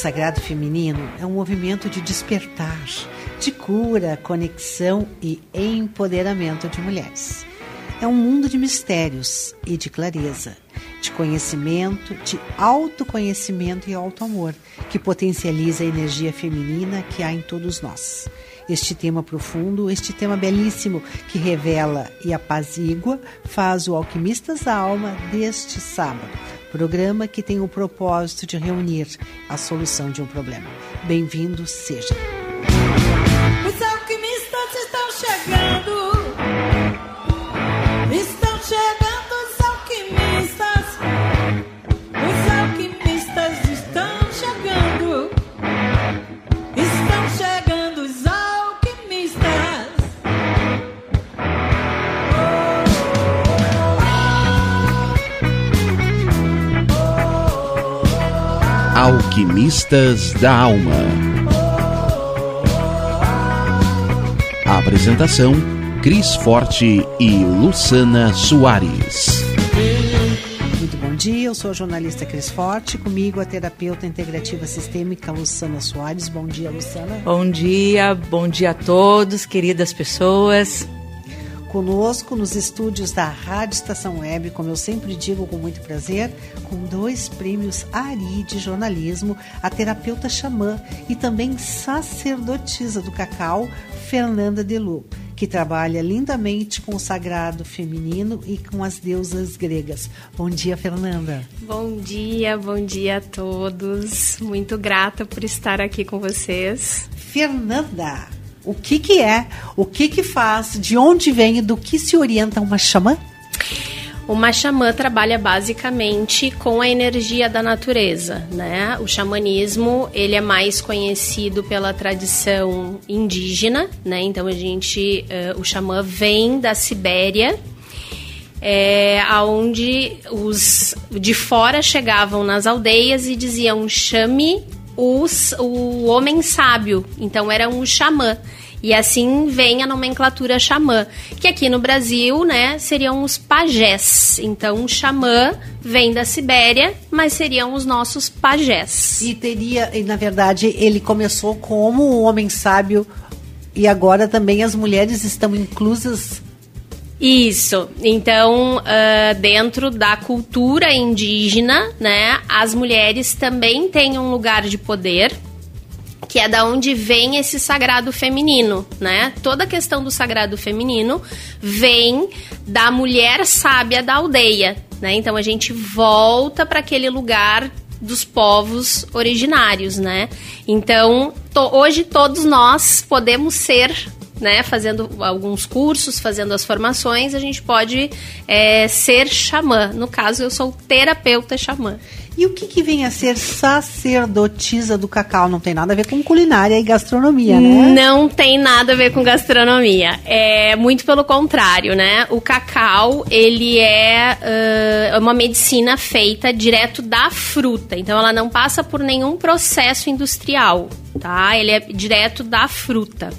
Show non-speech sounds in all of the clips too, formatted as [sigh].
Sagrado Feminino é um movimento de despertar de cura, conexão e empoderamento de mulheres. É um mundo de mistérios e de clareza, de conhecimento, de autoconhecimento e autoamor, que potencializa a energia feminina que há em todos nós. Este tema profundo, este tema belíssimo que revela e apazigua, faz o Alquimistas da Alma deste sábado. Programa que tem o propósito de reunir a solução de um problema. Bem-vindo seja. Alquimistas da Alma. Apresentação: Cris Forte e Luciana Soares. Muito bom dia, eu sou a jornalista Cris Forte, comigo a terapeuta integrativa sistêmica Luciana Soares. Bom dia, Luciana. Bom dia, bom dia a todos, queridas pessoas. Conosco nos estúdios da Rádio Estação Web, como eu sempre digo com muito prazer, com dois prêmios Ari de jornalismo, a terapeuta xamã e também sacerdotisa do cacau, Fernanda Delu, que trabalha lindamente com o sagrado feminino e com as deusas gregas. Bom dia, Fernanda. Bom dia, bom dia a todos. Muito grata por estar aqui com vocês. Fernanda, o que que é, o que que faz, de onde vem do que se orienta uma xamã? Uma xamã trabalha basicamente com a energia da natureza, né? O xamanismo, ele é mais conhecido pela tradição indígena, né? Então a gente, uh, o xamã vem da Sibéria, é, aonde os de fora chegavam nas aldeias e diziam chame os, o homem sábio. Então era um xamã. E assim vem a nomenclatura xamã, que aqui no Brasil, né, seriam os pajés. Então, xamã vem da Sibéria, mas seriam os nossos pajés. E teria, e na verdade, ele começou como um homem sábio e agora também as mulheres estão inclusas isso. Então, uh, dentro da cultura indígena, né, as mulheres também têm um lugar de poder, que é da onde vem esse sagrado feminino, né? Toda a questão do sagrado feminino vem da mulher sábia da aldeia, né? Então a gente volta para aquele lugar dos povos originários, né? Então, to hoje todos nós podemos ser né, fazendo alguns cursos, fazendo as formações, a gente pode é, ser xamã. No caso, eu sou terapeuta xamã. E o que, que vem a ser sacerdotisa do cacau? Não tem nada a ver com culinária e gastronomia, né? Não tem nada a ver com gastronomia. É muito pelo contrário, né? O cacau, ele é uh, uma medicina feita direto da fruta. Então, ela não passa por nenhum processo industrial, tá? Ele é direto da fruta.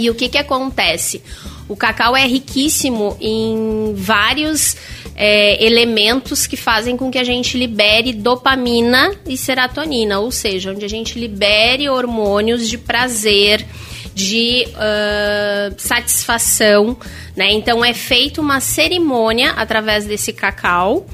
E o que, que acontece? O cacau é riquíssimo em vários é, elementos que fazem com que a gente libere dopamina e serotonina, ou seja, onde a gente libere hormônios de prazer, de uh, satisfação, né? Então é feita uma cerimônia através desse cacau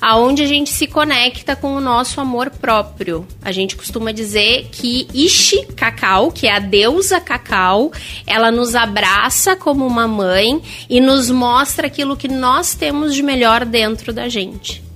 aonde a gente se conecta com o nosso amor próprio. A gente costuma dizer que Ishi Cacau, que é a deusa Cacau, ela nos abraça como uma mãe e nos mostra aquilo que nós temos de melhor dentro da gente.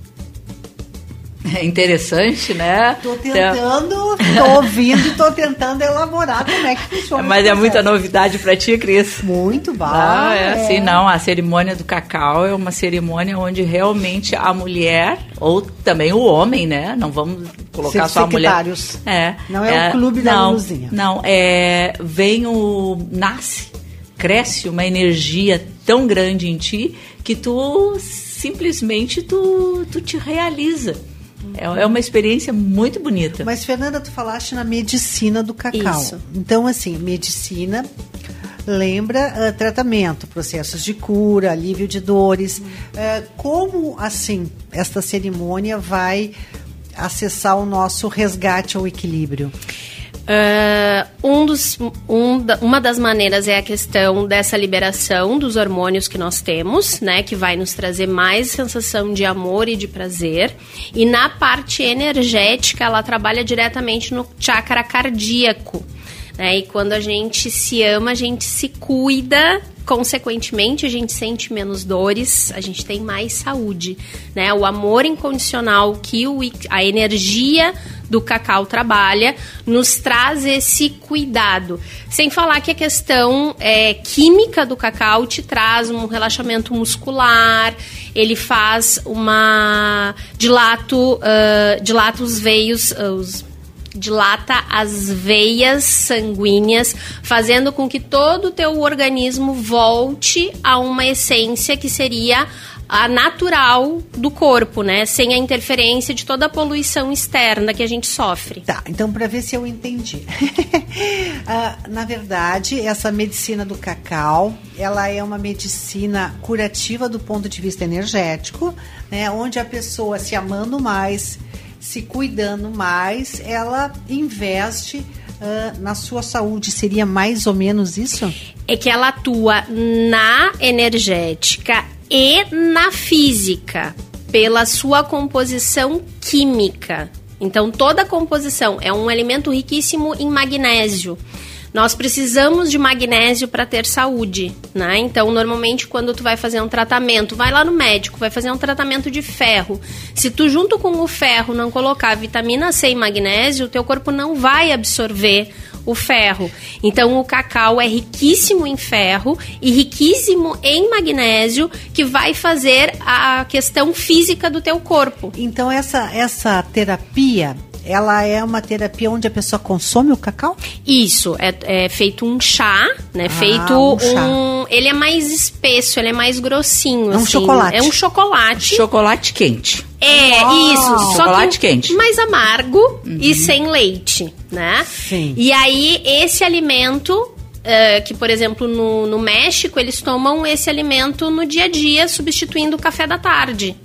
É interessante, né? Tô tentando, tô ouvindo, tô tentando elaborar como é que funciona. Mas é muita novidade para ti, Cris. Muito bom. Ah, é assim, não. A cerimônia do cacau é uma cerimônia onde realmente a mulher, ou também o homem, né? Não vamos colocar só a mulher. É. Não é, é o clube da luzinha. Não, é. Vem o. Nasce cresce uma energia tão grande em ti que tu simplesmente tu, tu te realiza. É, é uma experiência muito bonita. Mas, Fernanda, tu falaste na medicina do cacau. Isso. Então, assim, medicina lembra ah, tratamento, processos de cura, alívio de dores. Ah, como, assim, esta cerimônia vai acessar o nosso resgate ao equilíbrio? Ah, um dos, um uma das maneiras é a questão dessa liberação dos hormônios que nós temos, né? Que vai nos trazer mais sensação de amor e de prazer. E na parte energética, ela trabalha diretamente no chakra cardíaco. Né? E quando a gente se ama, a gente se cuida consequentemente a gente sente menos dores, a gente tem mais saúde, né? O amor incondicional que o, a energia do cacau trabalha nos traz esse cuidado. Sem falar que a questão é, química do cacau te traz um relaxamento muscular, ele faz uma dilato, ah, dilata os veios, ah, os dilata as veias sanguíneas, fazendo com que todo o teu organismo volte a uma essência que seria a natural do corpo, né? Sem a interferência de toda a poluição externa que a gente sofre. Tá, então para ver se eu entendi. [laughs] Ah, na verdade, essa medicina do cacau, ela é uma medicina curativa do ponto de vista energético, né? Onde a pessoa se amando mais, se cuidando mais, ela investe ah, na sua saúde. Seria mais ou menos isso? É que ela atua na energética e na física pela sua composição química. Então, toda composição é um alimento riquíssimo em magnésio. Nós precisamos de magnésio para ter saúde, né? Então, normalmente, quando tu vai fazer um tratamento, vai lá no médico, vai fazer um tratamento de ferro. Se tu, junto com o ferro, não colocar vitamina C e magnésio, o teu corpo não vai absorver o ferro. Então, o cacau é riquíssimo em ferro e riquíssimo em magnésio, que vai fazer a questão física do teu corpo. Então, essa, essa terapia, ela é uma terapia onde a pessoa consome o cacau? Isso, é, é feito um chá, né? Ah, feito um chá. um. Ele é mais espesso, ele é mais grossinho. É um assim. chocolate. É um chocolate. Chocolate quente. É, Uau! isso. Só Chocolate que quente. mais amargo e sem leite, né? Sim. E aí, esse alimento, eh, que por exemplo no, no México, eles tomam esse alimento no dia a dia, substituindo o café da tarde.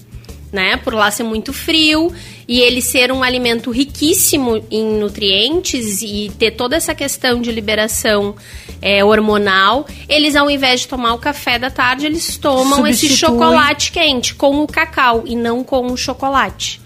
Né? Por lá ser muito frio e ele ser um alimento riquíssimo em nutrientes e ter toda essa questão de liberação eh, hormonal, eles ao invés de tomar o café da tarde, eles tomam esse Substitui. chocolate quente com o cacau e não com o chocolate.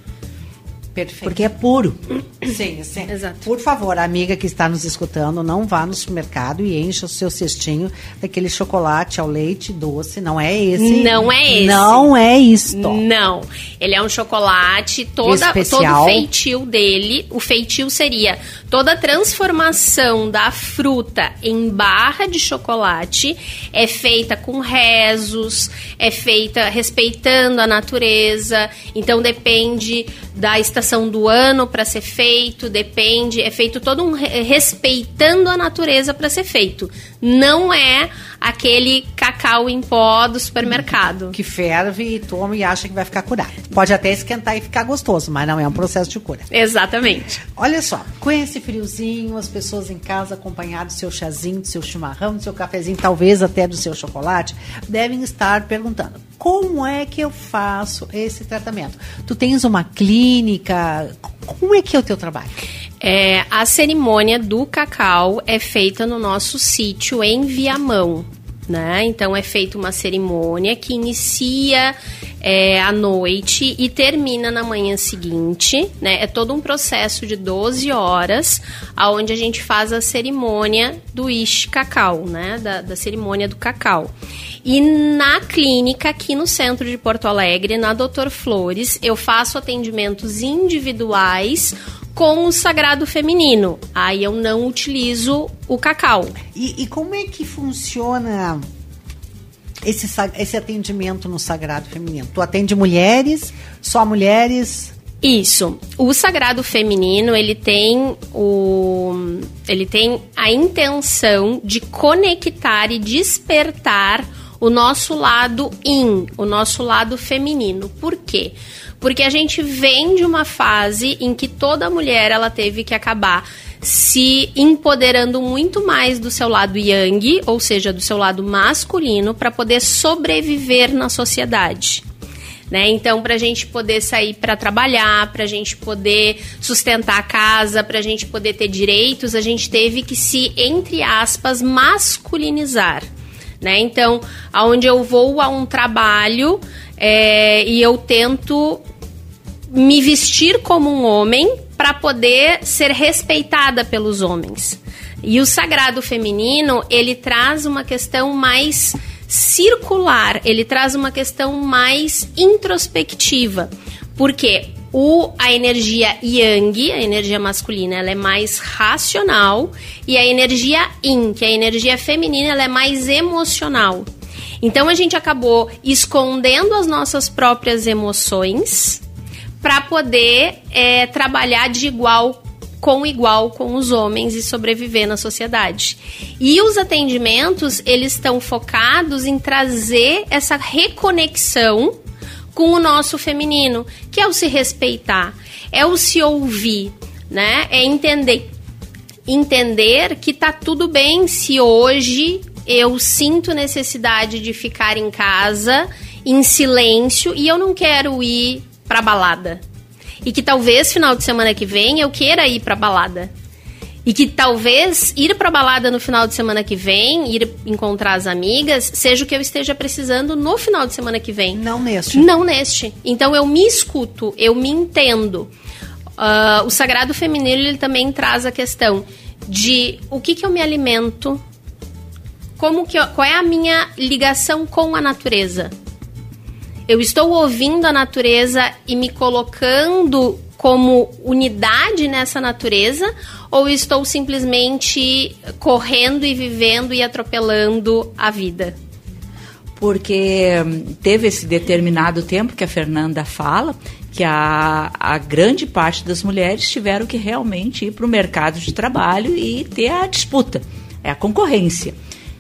Perfeito. Porque é puro. Sim, sim. Exato. Por favor, a amiga que está nos escutando, não vá no supermercado e encha o seu cestinho daquele chocolate ao leite doce. Não é esse. Não é esse. Não é isto. Não. Ele é um chocolate, toda, Especial. todo o feitio dele, o feitio seria toda a transformação da fruta em barra de chocolate é feita com rezos, é feita respeitando a natureza, então depende da estação do ano para ser feito, depende, é feito todo um re- respeitando a natureza para ser feito. Não é aquele cacau em pó do supermercado. Que ferve e toma e acha que vai ficar curado. Pode até esquentar e ficar gostoso, mas não é um processo de cura. Exatamente. Olha só, com esse friozinho, as pessoas em casa acompanhado do seu chazinho, do seu chimarrão, do seu cafezinho, talvez até do seu chocolate, devem estar perguntando: como é que eu faço esse tratamento? Tu tens uma clínica? Como é que é o teu trabalho? É, a cerimônia do cacau é feita no nosso sítio em Viamão. Né? Então é feita uma cerimônia que inicia é, à noite e termina na manhã seguinte. Né? É todo um processo de 12 horas, aonde a gente faz a cerimônia do Ish Cacau, né? da, da cerimônia do cacau. E na clínica aqui no centro de Porto Alegre, na Doutor Flores, eu faço atendimentos individuais com o sagrado feminino. Aí eu não utilizo o cacau. E, e como é que funciona esse, esse atendimento no Sagrado Feminino? Tu atende mulheres, só mulheres? Isso. O sagrado feminino, ele tem o ele tem a intenção de conectar e despertar o nosso lado yin, o nosso lado feminino. Por quê? Porque a gente vem de uma fase em que toda mulher ela teve que acabar se empoderando muito mais do seu lado yang, ou seja, do seu lado masculino, para poder sobreviver na sociedade. Né? Então, para a gente poder sair para trabalhar, para a gente poder sustentar a casa, para a gente poder ter direitos, a gente teve que se, entre aspas, masculinizar. Né? Então, aonde eu vou a um trabalho é, e eu tento me vestir como um homem para poder ser respeitada pelos homens. E o sagrado feminino, ele traz uma questão mais circular, ele traz uma questão mais introspectiva. Porque o, a energia yang, a energia masculina, ela é mais racional e a energia yin, que é a energia feminina, ela é mais emocional. Então a gente acabou escondendo as nossas próprias emoções para poder é, trabalhar de igual com igual com os homens e sobreviver na sociedade. E os atendimentos, eles estão focados em trazer essa reconexão com o nosso feminino, que é o se respeitar, é o se ouvir, né? É entender entender que tá tudo bem se hoje eu sinto necessidade de ficar em casa em silêncio e eu não quero ir para balada e que talvez final de semana que vem eu queira ir pra balada. E que talvez ir pra balada no final de semana que vem, ir encontrar as amigas, seja o que eu esteja precisando no final de semana que vem. Não neste. Não neste. Então eu me escuto, eu me entendo. Uh, o sagrado feminino ele também traz a questão de o que, que eu me alimento, como que eu, qual é a minha ligação com a natureza. Eu estou ouvindo a natureza e me colocando como unidade nessa natureza ou estou simplesmente correndo e vivendo e atropelando a vida? Porque hum, teve esse determinado tempo que a Fernanda fala que a, a grande parte das mulheres tiveram que realmente ir para o mercado de trabalho e ter a disputa, é a concorrência.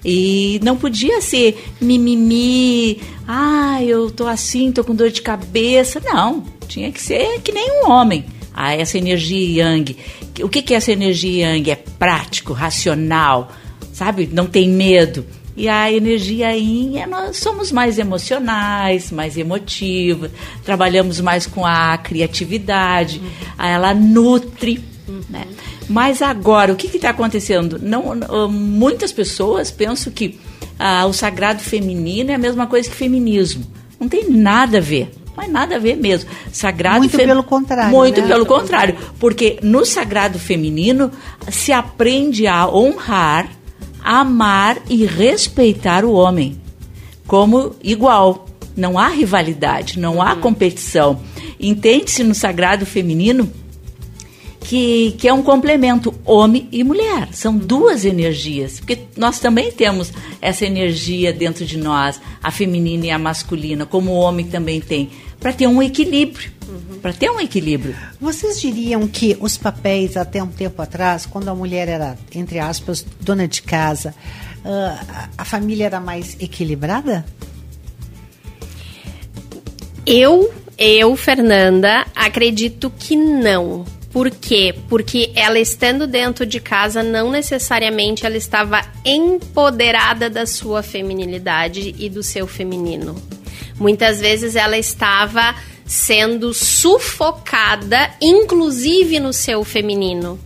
E não podia ser mimimi, ah, eu tô assim, tô com dor de cabeça. Não, tinha que ser que nem um homem. Ah, essa energia yang. O que, que é essa energia yang? É prático, racional, sabe? Não tem medo. E a energia yin é nós somos mais emocionais, mais emotivas, trabalhamos mais com a criatividade, uhum. ela nutre, uhum. né? Mas agora, o que está acontecendo? Não, muitas pessoas pensam que ah, o sagrado feminino é a mesma coisa que feminismo. Não tem nada a ver. Mas nada a ver mesmo. Sagrado Muito fe... pelo contrário. Muito né? pelo contrário. Porque no sagrado feminino se aprende a honrar, amar e respeitar o homem como igual. Não há rivalidade, não há uhum. competição. Entende-se no sagrado feminino que, que é um complemento, homem e mulher. São duas energias, porque nós também temos essa energia dentro de nós, a feminina e a masculina, como o homem também tem, para ter um equilíbrio. Uhum. Para ter um equilíbrio. Vocês diriam que os papéis, até um tempo atrás, quando a mulher era, entre aspas, dona de casa, uh, a família era mais equilibrada? Eu, eu, Fernanda, acredito que não por quê? Porque ela estando dentro de casa, não necessariamente ela estava empoderada da sua feminilidade e do seu feminino. Muitas vezes ela estava sendo sufocada, inclusive no seu feminino.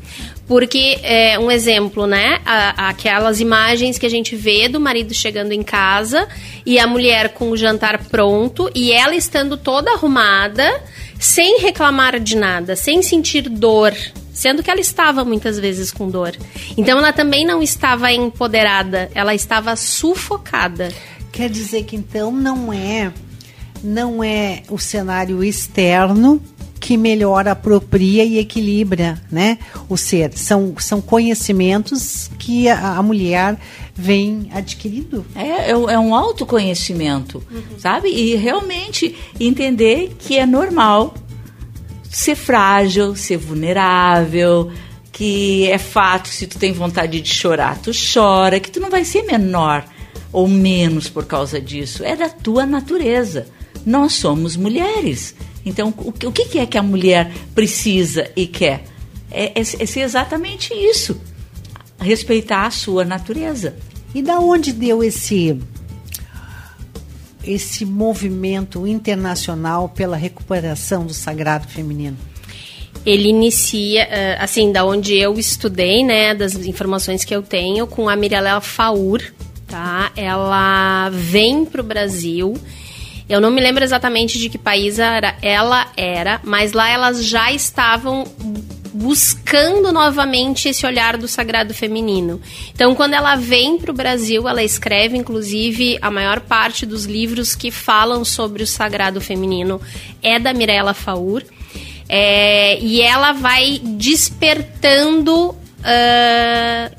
Porque, é, um exemplo, né? aquelas imagens que a gente vê do marido chegando em casa e a mulher com o jantar pronto e ela estando toda arrumada sem reclamar de nada, sem sentir dor, sendo que ela estava muitas vezes com dor. Então ela também não estava empoderada, ela estava sufocada. Quer dizer que então não é não é o cenário externo que melhor apropria e equilibra, né, o ser. São, são conhecimentos que a, a mulher vem adquirindo. É, é, é um autoconhecimento, uhum. sabe? E realmente entender que é normal ser frágil, ser vulnerável, que é fato, se tu tem vontade de chorar, tu chora, que tu não vai ser menor ou menos por causa disso. É da tua natureza. Nós somos mulheres. Então, o, que- o que é que a mulher precisa e quer? É, é, é ser exatamente isso. Respeitar a sua natureza. E da onde deu esse esse movimento internacional pela recuperação do sagrado feminino? Ele inicia, eh, assim, da onde eu estudei, né, das informações que eu tenho, com a Mirella Faur, tá? Ela vem pro Brasil. Eu não me lembro exatamente de que país ela era, mas lá elas já estavam buscando novamente esse olhar do sagrado feminino. Então, quando ela vem para o Brasil, ela escreve, inclusive, a maior parte dos livros que falam sobre o sagrado feminino é da Mirella Faur. É, e ela vai despertando ah,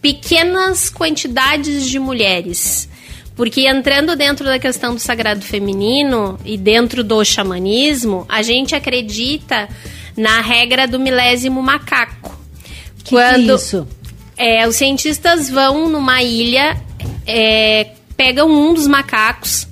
pequenas quantidades de mulheres. Porque entrando dentro da questão do sagrado feminino e dentro do xamanismo, a gente acredita na regra do milésimo macaco. Que que é isso? É, os cientistas vão numa ilha, é, pegam um dos macacos,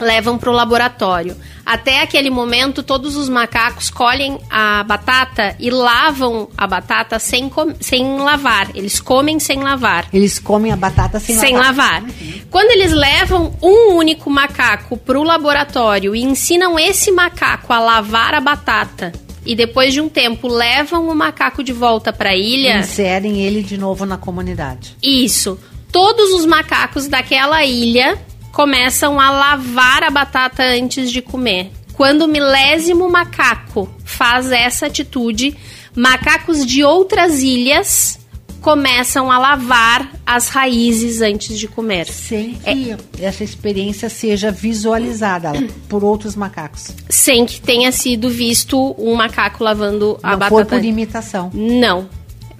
levam para o laboratório. Até aquele momento, todos os macacos colhem a batata e lavam a batata sem, sem lavar. Eles comem sem lavar. Eles comem a batata sem, Sem lavar. lavar. Quando eles levam um único macaco para o laboratório e ensinam esse macaco a lavar a batata, e depois de um tempo levam o macaco de volta para a ilha, Inserem ele de novo na comunidade. isso. Todos os macacos daquela ilha começam a lavar a batata antes de comer. Quando o milésimo macaco faz essa atitude, macacos de outras ilhas começam a lavar as raízes antes de comer. Sem que essa experiência seja visualizada por outros macacos. Sem que tenha sido visto um macaco lavando a Não batata. foi por imitação. Não.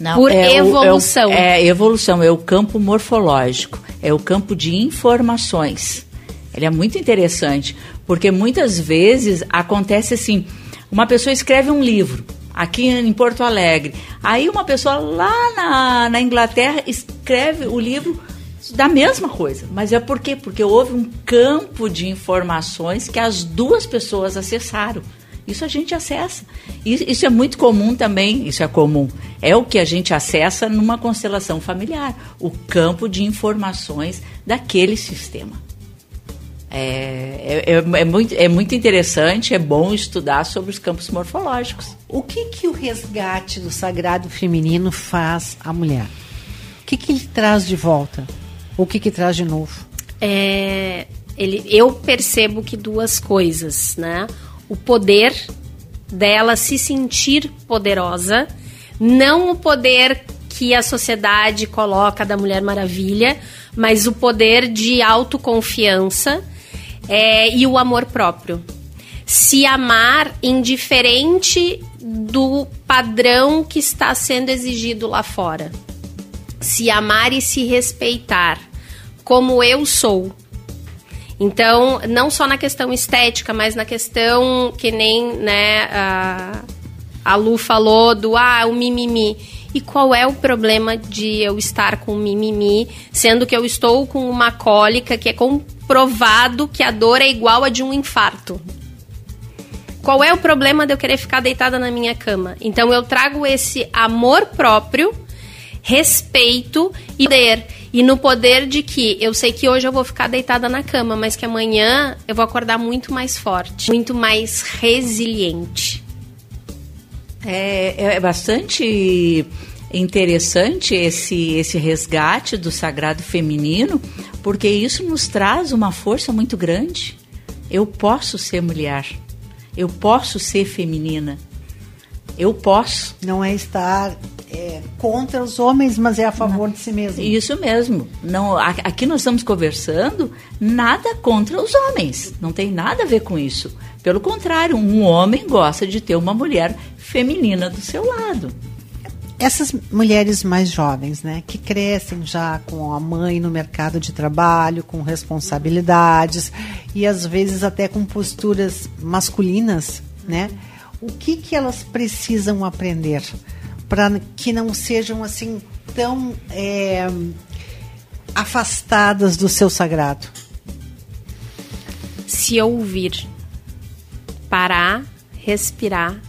Não, por é o- é o- evolução. É, evolução, é o campo morfológico, é o campo de informações. Ele é muito interessante, porque muitas vezes acontece assim: uma pessoa escreve um livro aqui em Porto Alegre, aí uma pessoa lá na, na Inglaterra escreve o livro da mesma coisa. Mas é por quê? Porque houve um campo de informações que as duas pessoas acessaram. Isso a gente acessa. Isso, é muito comum também, isso é comum. É o que a gente acessa numa constelação familiar, o campo de informações daquele sistema. É, é, é- é muito, é muito interessante, é bom estudar sobre os campos morfológicos. O que, que o resgate do sagrado feminino faz à mulher? O que, que ele traz de volta? O que, que traz de novo? É, ele, eu percebo que duas coisas, né? O poder dela se sentir poderosa, não o poder que a sociedade coloca da Mulher Maravilha, mas o poder de autoconfiança é, e o amor próprio. Se amar indiferente do padrão que está sendo exigido lá fora se amar e se respeitar como eu sou. Então, não só na questão estética, mas na questão que nem né, a, a Lu falou do ah, o mimimi. E qual é o problema de eu estar com mimimi, sendo que eu estou com uma cólica que é comprovado que a dor é igual a de um infarto? Qual é o problema de eu querer ficar deitada na minha cama? Então eu trago esse amor próprio, respeito e poder. E no poder de que eu sei que hoje eu vou ficar deitada na cama, mas que amanhã eu vou acordar muito mais forte, muito mais resiliente. É, é bastante interessante esse, esse resgate do sagrado feminino, porque isso nos traz uma força muito grande. Eu posso ser mulher, eu posso ser feminina, eu posso. Não é estar é, contra os homens, mas é a favor de si mesmo. Isso mesmo. Não, aqui nós estamos conversando nada contra os homens. Não tem nada a ver com isso. Pelo contrário, um homem gosta de ter uma mulher feminina do seu lado. Essas mulheres mais jovens, né, que crescem já com a mãe no mercado de trabalho, com responsabilidades e às vezes até com posturas masculinas, né? o que, que elas precisam aprender para que não sejam assim tão é, afastadas do seu sagrado? Se ouvir. Parar, respirar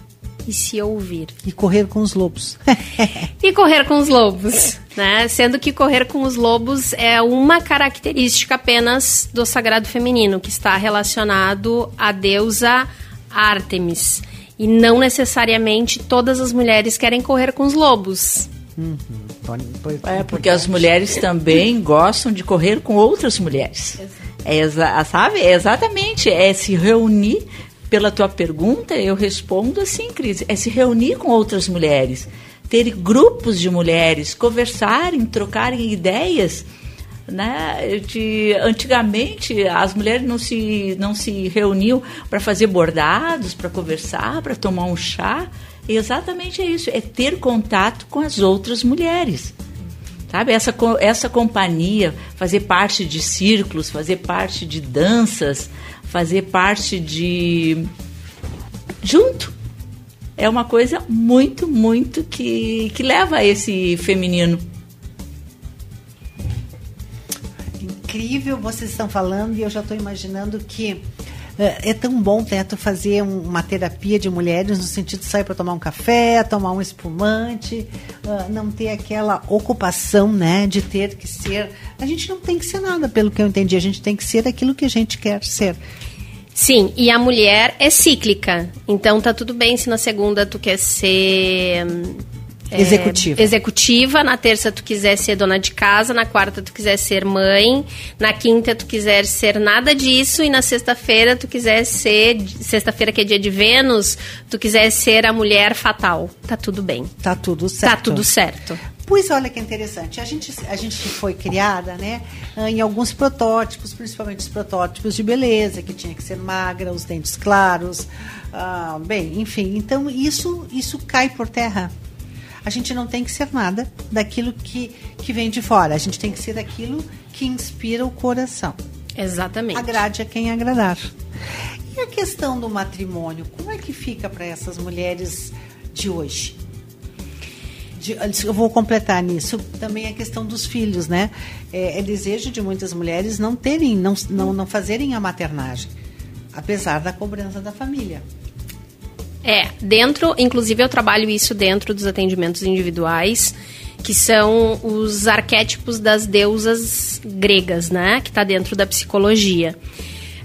e se ouvir. E correr com os lobos. [laughs] E correr com os lobos, né? Sendo que correr com os lobos é uma característica apenas do sagrado feminino, que está relacionado à deusa Ártemis. E não necessariamente todas as mulheres querem correr com os lobos. Uhum. Pode- É, porque as mulheres também [laughs] gostam de correr com outras mulheres. É exa sabe? É exatamente. É se reunir. Pela tua pergunta, eu respondo assim, Cris. É se reunir com outras mulheres. Ter grupos de mulheres, conversarem, trocarem ideias. Né? De, antigamente, as mulheres não se, não se reuniam para fazer bordados, para conversar, para tomar um chá. Exatamente é isso. É ter contato com as outras mulheres. Sabe, essa, essa companhia, fazer parte de círculos, fazer parte de danças, fazer parte de. junto. É uma coisa muito, muito que, que leva a esse feminino. Incrível vocês estão falando e eu já estou imaginando que eh, é tão bom né, tu fazer um- uma terapia de mulheres no sentido de sair para tomar um café, tomar um espumante, ah, não ter aquela ocupação, né, de ter que ser. A gente não tem que ser nada, pelo que eu entendi. A gente tem que ser aquilo que a gente quer ser. Sim, e a mulher é cíclica. Então tá tudo bem se na segunda tu quer ser. É, Executiva. executiva, na terça tu quiser ser dona de casa, na quarta tu quiser ser mãe, na quinta tu quiser ser nada disso e na sexta-feira tu quiser ser, sexta-feira que é dia de Vênus, tu quiser ser a mulher fatal. Tá tudo bem. Tá tudo certo. Tá tudo certo. Pois olha que interessante. A gente, a gente foi criada, né, em alguns protótipos, principalmente os protótipos de beleza, que tinha que ser magra, os dentes claros, ah, bem, enfim. Então isso, isso cai por terra. A gente não tem que ser nada daquilo que, que vem de fora. A gente tem que ser aquilo que inspira o coração. Exatamente. Agrade a quem agradar. E a questão do matrimônio, como é que fica para essas mulheres de hoje? De- eu vou completar nisso também a questão dos filhos, né? É, é desejo de muitas mulheres não terem, não, não, não fazerem a maternagem, apesar da cobrança da família. É, dentro, inclusive eu trabalho isso dentro dos atendimentos individuais, que são os arquétipos das deusas gregas, né? Que está dentro da psicologia.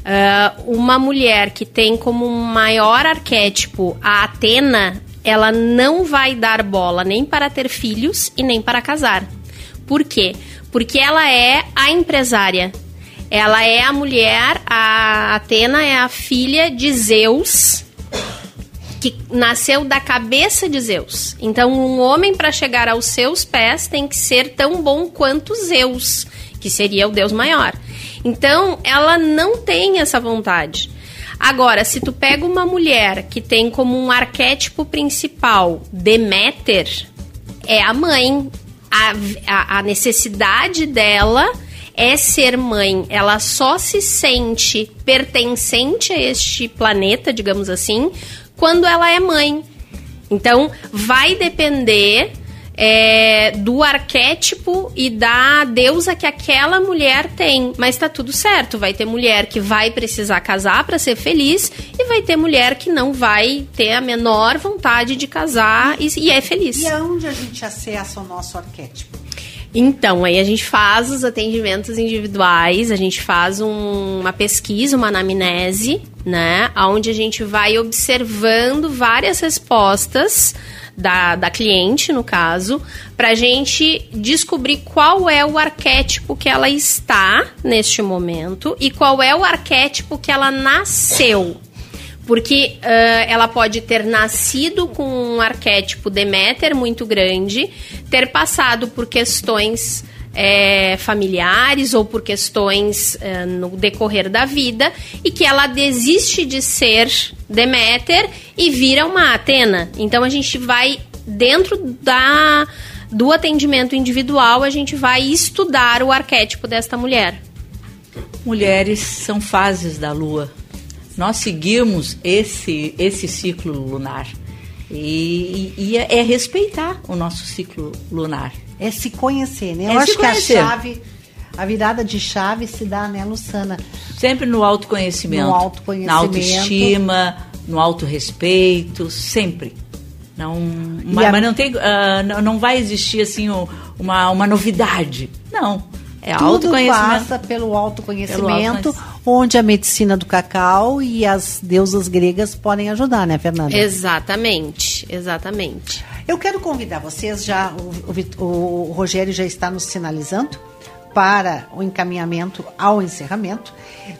Ah, uma mulher que tem como maior arquétipo a Atena, ela não vai dar bola nem para ter filhos e nem para casar. Por quê? Porque ela é a empresária. Ela é a mulher, a Atena é a filha de Zeus, que nasceu da cabeça de Zeus. Então, um homem para chegar aos seus pés tem que ser tão bom quanto Zeus, que seria o deus maior. Então, ela não tem essa vontade. Agora, se tu pega uma mulher que tem como um arquétipo principal Deméter, é a mãe. A, a, a necessidade dela é ser mãe. Ela só se sente pertencente a este planeta, digamos assim, quando ela é mãe. Então, vai depender é, do arquétipo e da deusa que aquela mulher tem. Mas tá tudo certo. Vai ter mulher que vai precisar casar para ser feliz e vai ter mulher que não vai ter a menor vontade de casar e, e é feliz. E aonde a gente acessa o nosso arquétipo? Então, aí a gente faz os atendimentos individuais, a gente faz um- uma pesquisa, uma anamnese, né? Onde a gente vai observando várias respostas da, da cliente, no caso, pra gente descobrir qual é o arquétipo que ela está neste momento e qual é o arquétipo que ela nasceu. Porque ah, ela pode ter nascido com um arquétipo Deméter muito grande, ter passado por questões eh, familiares ou por questões eh, no decorrer da vida e que ela desiste de ser Deméter e vira uma Atena. Então a gente vai dentro da do atendimento individual, a gente vai estudar o arquétipo desta mulher. Mulheres são fases da lua. nós seguimos esse, esse ciclo lunar. E, e é, é respeitar o nosso ciclo lunar. É se conhecer, né? É Eu acho conhecer. que a chave, a virada de chave se dá, né, Luciana? Sempre no autoconhecimento. No autoconhecimento. Na autoestima, no autorrespeito, sempre. Não, mas, a- mas não tem, ah, não, não vai existir assim uma, uma novidade. Não. É Tudo autoconhecimento. passa pelo autoconhecimento, Pelo autoconhecimento. onde a medicina do cacau e as deusas gregas podem ajudar, né, Fernanda? Exatamente, exatamente. Eu quero convidar vocês, já o, o o Rogério já está nos sinalizando para o encaminhamento ao encerramento,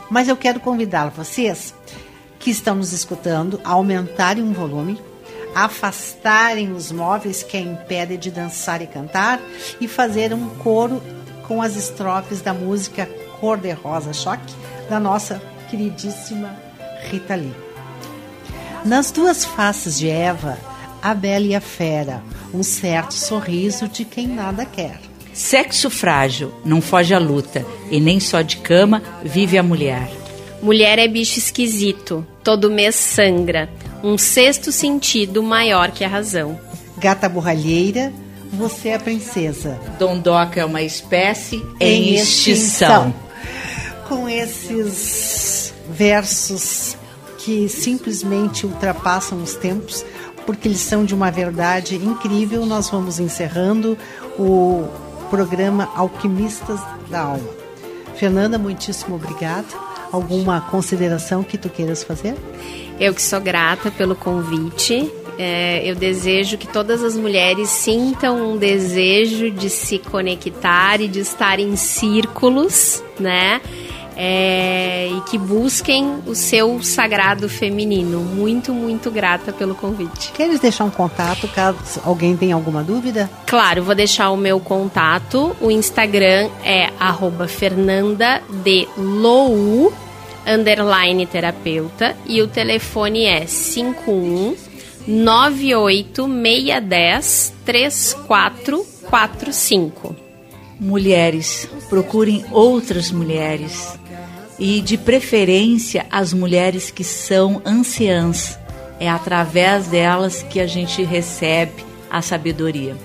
mas eu quero convidar vocês que estão nos escutando a aumentarem o volume, afastarem os móveis que a impedem de dançar e cantar e fazer um coro com as estrofes da música Cor de Rosa Choque da nossa queridíssima Rita Lee. Nas duas faces de Eva, a bela e a fera, um certo sorriso de quem nada quer. Sexo frágil, não foge à luta, e nem só de cama vive a mulher. Mulher é bicho esquisito, todo mês sangra. Um sexto sentido maior que a razão. Gata borralheira, você é a princesa. Dondoca é uma espécie em, extinção. Com esses versos que simplesmente ultrapassam os tempos, porque eles são de uma verdade incrível, nós vamos encerrando o programa Alquimistas da Alma. Fernanda, muitíssimo obrigada. Alguma consideração que tu queiras fazer? Eu que sou grata pelo convite. É, eu desejo que todas as mulheres sintam um desejo de se conectar e de estar em círculos, né? É, e que busquem o seu sagrado feminino. Muito, muito grata pelo convite. Queres deixar um contato caso alguém tenha alguma dúvida? Claro, vou deixar o meu contato. O Instagram é arroba Fernanda de Lou, underline terapeuta. E o telefone é 51 98610 3445. Mulheres, procurem outras mulheres e, de preferência, as mulheres que são anciãs. É através delas que a gente recebe a sabedoria.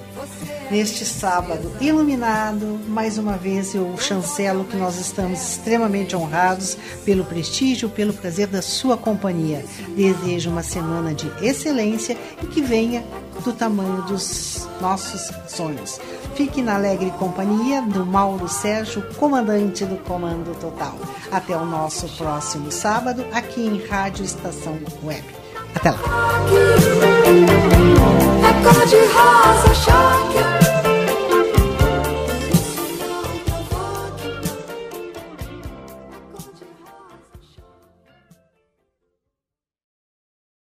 Neste sábado iluminado, mais uma vez eu chancelo que nós estamos extremamente honrados pelo prestígio, pelo prazer da sua companhia. Desejo uma semana de excelência e que venha do tamanho dos nossos sonhos. Fique na alegre companhia do Mauro Sérgio, comandante do Comando Total. Até o nosso próximo sábado, aqui em Rádio Estação Web. Até lá.